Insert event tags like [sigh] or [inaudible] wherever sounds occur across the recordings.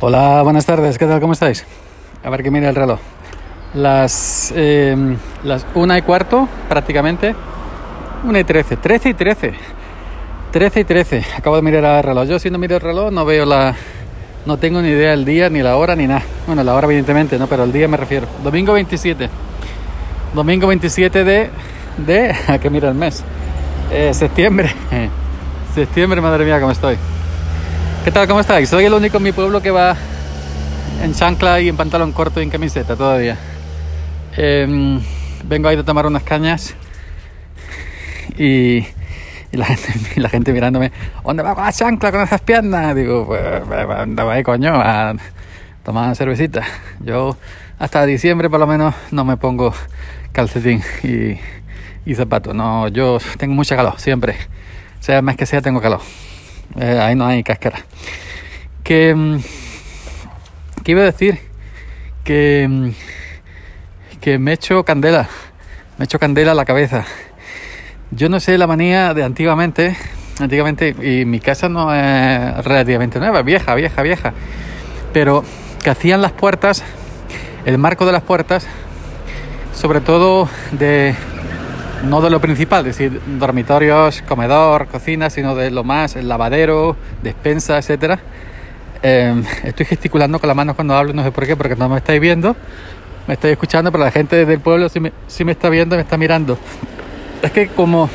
Hola, buenas tardes, ¿qué tal? ¿Cómo estáis? A ver que mire el reloj. Las, eh, las una y cuarto, prácticamente. Una y trece, trece y trece. Trece y trece. Acabo de mirar el reloj. Yo si no miro el reloj no veo la... No tengo ni idea del día, ni la hora, ni nada. Bueno, la hora evidentemente, ¿no? Pero el día me refiero. Domingo 27. Domingo 27 de... de... [laughs] a que mira el mes. Eh, septiembre. [laughs] septiembre, madre mía, cómo estoy. ¿Qué tal? ¿Cómo estáis? Soy el único en mi pueblo que va en chancla y en pantalón corto y en camiseta todavía. Eh, vengo ahí a tomar unas cañas y, y, la, gente, [laughs] la, gente, mirándome, ¿dónde va con la chancla con esas piernas? Digo, pues andaba ahí, coño, a tomar una cervecita. Yo hasta diciembre por lo menos no me pongo calcetín y, y zapatos. No, yo tengo mucha calor, siempre. Sea más que sea, tengo calor. Eh, ahí no hay cáscara. Que, mm, ¿Qué iba a decir? Que, mm, que me echo candela. Me echo candela a la cabeza. Yo no sé la manía de antiguamente. Antiguamente, y mi casa no es relativamente nueva, vieja, vieja, vieja. Pero que hacían las puertas, el marco de las puertas, sobre todo de no de lo principal, es decir, dormitorios, comedor, cocina, sino de lo más, el lavadero, despensa, etcétera. Eh, estoy gesticulando con las manos cuando hablo, no sé por qué, porque no me estáis viendo, me estáis escuchando, pero la gente del pueblo sí me, sí me está viendo, me está mirando. Es que como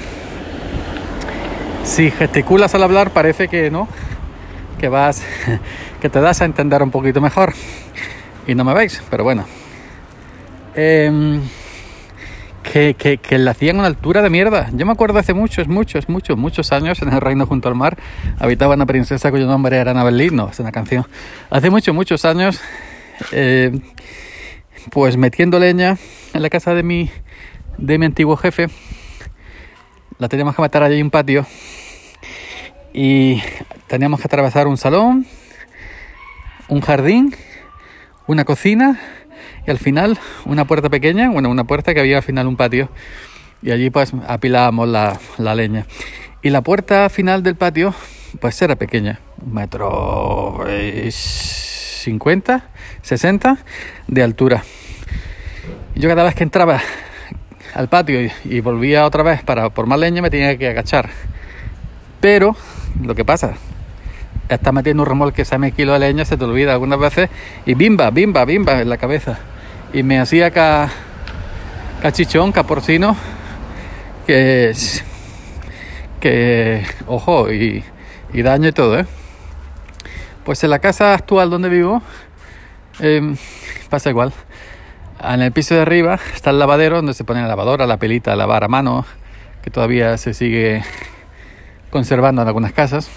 si gesticulas al hablar parece que no, que vas, [laughs] que te das a entender un poquito mejor. Y no me veis, pero bueno. Eh, que, que, que la hacían a una altura de mierda. Yo me acuerdo hace muchos, muchos, muchos, muchos años en el reino junto al mar habitaba una princesa cuyo nombre era Annabel no, es una canción. Hace muchos, muchos años, eh, pues metiendo leña en la casa de mi, de mi antiguo jefe, la teníamos que matar allí en un patio y teníamos que atravesar un salón, un jardín, una cocina al final una puerta pequeña, bueno, una puerta que había al final un patio y allí pues apilábamos la, leña. Y la puerta final del patio pues era pequeña, un metro cincuenta, sesenta de altura. Yo cada vez que entraba al patio y, volvía otra vez para por más leña me tenía que agachar. Pero lo que pasa, estás metiendo un remolque ese me kilo de leña, se te olvida algunas veces y bimba, bimba, bimba en la cabeza y me hacía ca, cachichón, caporcino, que, que ojo, y, daño y todo, ¿eh? Pues en la casa actual donde vivo eh, pasa igual. En el piso de arriba está el lavadero donde se pone la lavadora, la pelita, lavar a mano, que todavía se sigue conservando en algunas casas.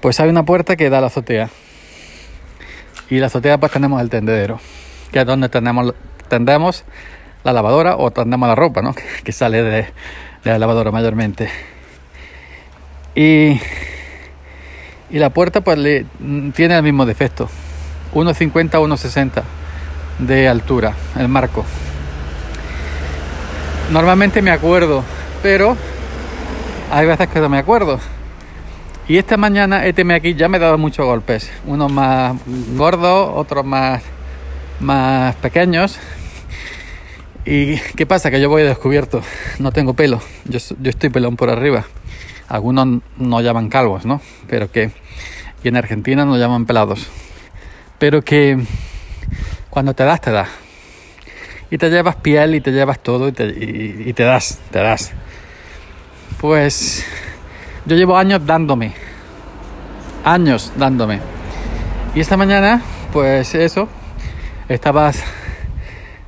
Pues hay una puerta que da a la azotea. Y la azotea pues tenemos el tendedero que es donde tendemos la lavadora o tendemos la ropa, ¿no? [laughs] que sale de, la lavadora mayormente. Y, y la puerta pues le, tiene el mismo defecto, 1,50 1,60 de altura, el marco. Normalmente me acuerdo, pero hay veces que no me acuerdo. Y esta mañana este aquí ya me he dado muchos golpes, unos más gordos, otros más más pequeños. ¿Y qué pasa? Que yo voy descubierto, no tengo pelo, yo, yo estoy pelón por arriba. Algunos no llaman calvos, ¿no? Pero que, y en Argentina no llaman pelados. Pero que cuando te das, te das. Y te llevas piel y te llevas todo y te, y, y te das, te das. Pues yo llevo años dándome. Años dándome. Y esta mañana, pues eso, estabas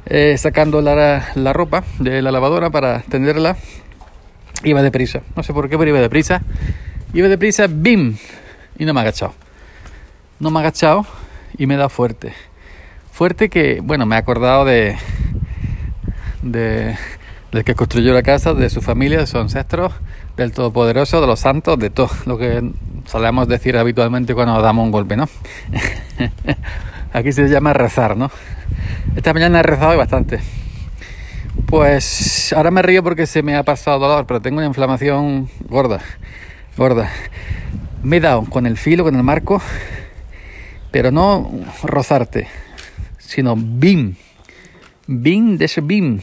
eh, sacando la, la, ropa de la lavadora para tenderla. Iba deprisa, no sé por qué, pero iba deprisa. Iba deprisa, ¡bim! Y no me ha agachado. No me ha agachado y me da fuerte. Fuerte que, bueno, me he acordado de, de del que construyó la casa, de su familia, de sus ancestros, del Todopoderoso, de los santos, de todo lo que solemos decir habitualmente cuando damos un golpe, ¿no? [laughs] Aquí se llama rezar, ¿no? Esta mañana he rezado bastante. Pues ahora me río porque se me ha pasado dolor, pero tengo una inflamación gorda, gorda. Me he dado con el filo, con el marco, pero no rozarte, sino bim, bim de ese bim.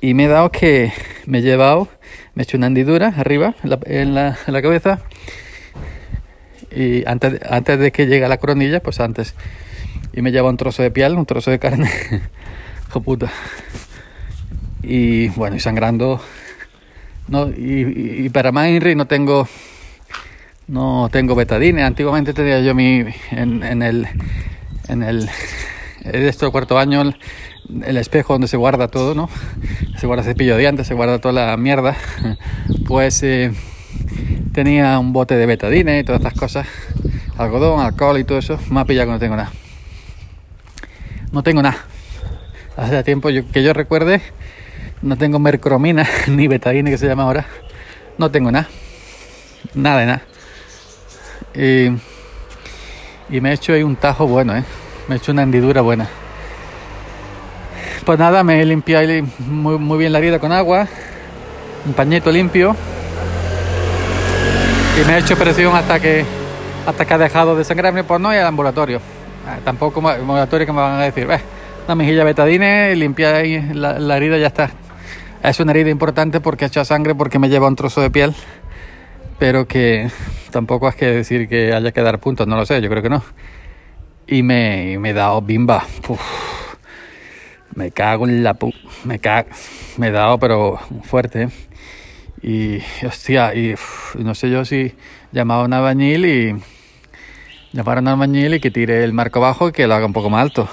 Y me he dado que me he llevado, me he hecho una hendidura arriba en la, en la, cabeza. Y antes, antes de que llegue a la coronilla, pues antes. Y me lleva un trozo de piel, un trozo de carne. [laughs] Hijo puta. Y bueno, y sangrando. No, y, para más no tengo no tengo betadine. Antiguamente tenía yo mi en, el en el de este cuarto año el, el, espejo donde se guarda todo, ¿no? Se guarda cepillo de dientes, se guarda toda la mierda. [laughs] Pues eh, tenía un bote de betadine y todas estas cosas, algodón, alcohol y todo eso. Me ha pillado que no tengo nada. No tengo nada. Hace tiempo que yo recuerde, no tengo mercromina [laughs] ni betadine que se llama ahora. No tengo nada. Nada de nada. Y, me he hecho ahí un tajo bueno, ¿eh? Me he hecho una hendidura buena. Pues nada, me he limpiado muy, muy bien la herida con agua, un pañito limpio y me he hecho presión hasta que hasta que ha dejado de sangrarme, pues no hay al ambulatorio. Eh, tampoco ambulatorio que me van a decir, eh, una mejilla betadine, limpia ahí la, herida ya está. Es una herida importante porque ha hecho sangre, porque me lleva un trozo de piel pero que tampoco es que decir que haya que dar puntos, no lo sé, yo creo que no. Y me, he dado bimba. me cago en la pu... Me cago. Me he dado, pero fuerte. Y, hostia, y no sé yo si llamaba a un albañil y... Llamar a un albañil y que tire el marco bajo y que lo haga un poco más alto.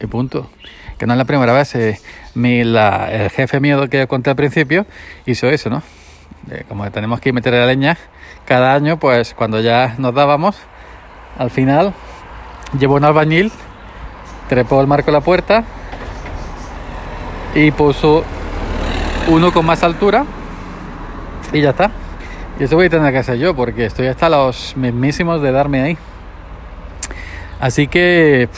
Y punto. Que no es la primera vez. Eh, mi, la, el jefe mío que conté al principio hizo eso, ¿no? como tenemos que meter la leña cada año, pues cuando ya nos dábamos, al final llevó un albañil, trepó el marco de la puerta y puso uno con más altura y ya está. Y eso voy a tener que hacer yo porque estoy hasta los mismísimos de darme ahí. Así que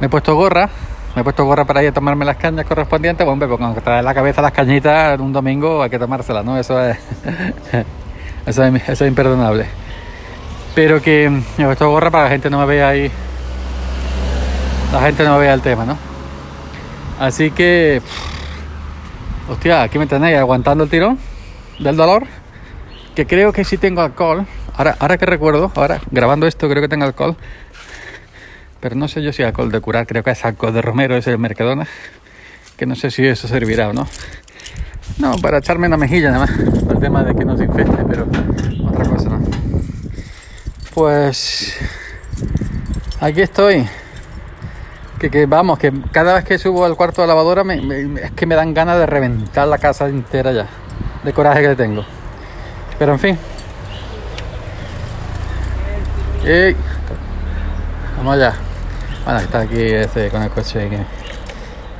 me he puesto gorra, me he puesto gorra para ir a tomarme las cañas correspondientes. Bueno, porque cuando trae la cabeza las cañitas un domingo hay que tomárselas, ¿no? Eso es, [laughs] eso es, eso es imperdonable. Pero que me he puesto gorra para que la gente no me vea ahí. La gente no me vea el tema, ¿no? Así que. Hostia, aquí me tenéis aguantando el tirón del dolor. Que creo que sí tengo alcohol. Ahora, ahora que recuerdo, ahora grabando esto, creo que tengo alcohol. Pero no sé yo si alcohol de curar, creo que es alcohol de Romero, es el Mercadona. Que no sé si eso servirá o no. No, para echarme una mejilla nada más. El tema de que no se infecte, pero otra cosa no. Pues aquí estoy. Que, que, vamos, que cada vez que subo al cuarto de lavadora me, es que me dan ganas de reventar la casa entera ya. De coraje que tengo. Pero en fin. Vamos allá. Bueno, está aquí ese, con el coche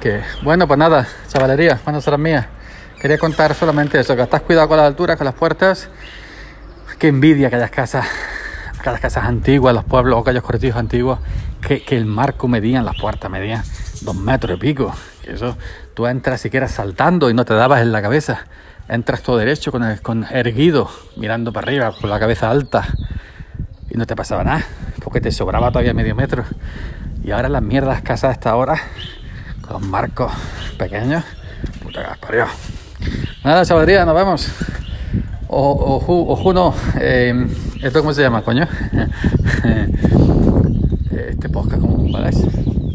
que, Bueno, pues nada, chavalería, manos a las mías. Quería contar solamente eso, que estás cuidado con las alturas, con las puertas. Qué envidia aquellas casas, aquellas casas antiguas, los pueblos, aquellos cortijos antiguos, que, que el marco medían, las puertas medían dos metros y pico. Y eso, tú entras siquiera saltando y no te dabas en la cabeza. Entras todo derecho, con, el, con erguido, mirando para arriba, con la cabeza alta. Y no te pasaba nada, porque te sobraba todavía medio metro. Y ahora las mierdas casas hasta ahora, con los marcos pequeños. Puta que Nada, chavalería, nos vemos. O, o, Juno, eh, ¿esto cómo se llama, coño? [laughs] este podcast, ¿cómo es?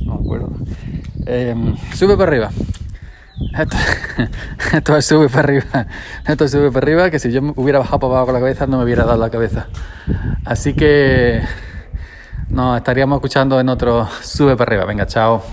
No me acuerdo. Eh, sube para arriba. [laughs] Esto, sube para arriba. Esto sube para arriba, que si yo hubiera bajado para abajo con la cabeza no me hubiera dado la cabeza. Así que nos estaríamos escuchando en otro Sube para arriba. Venga, chao.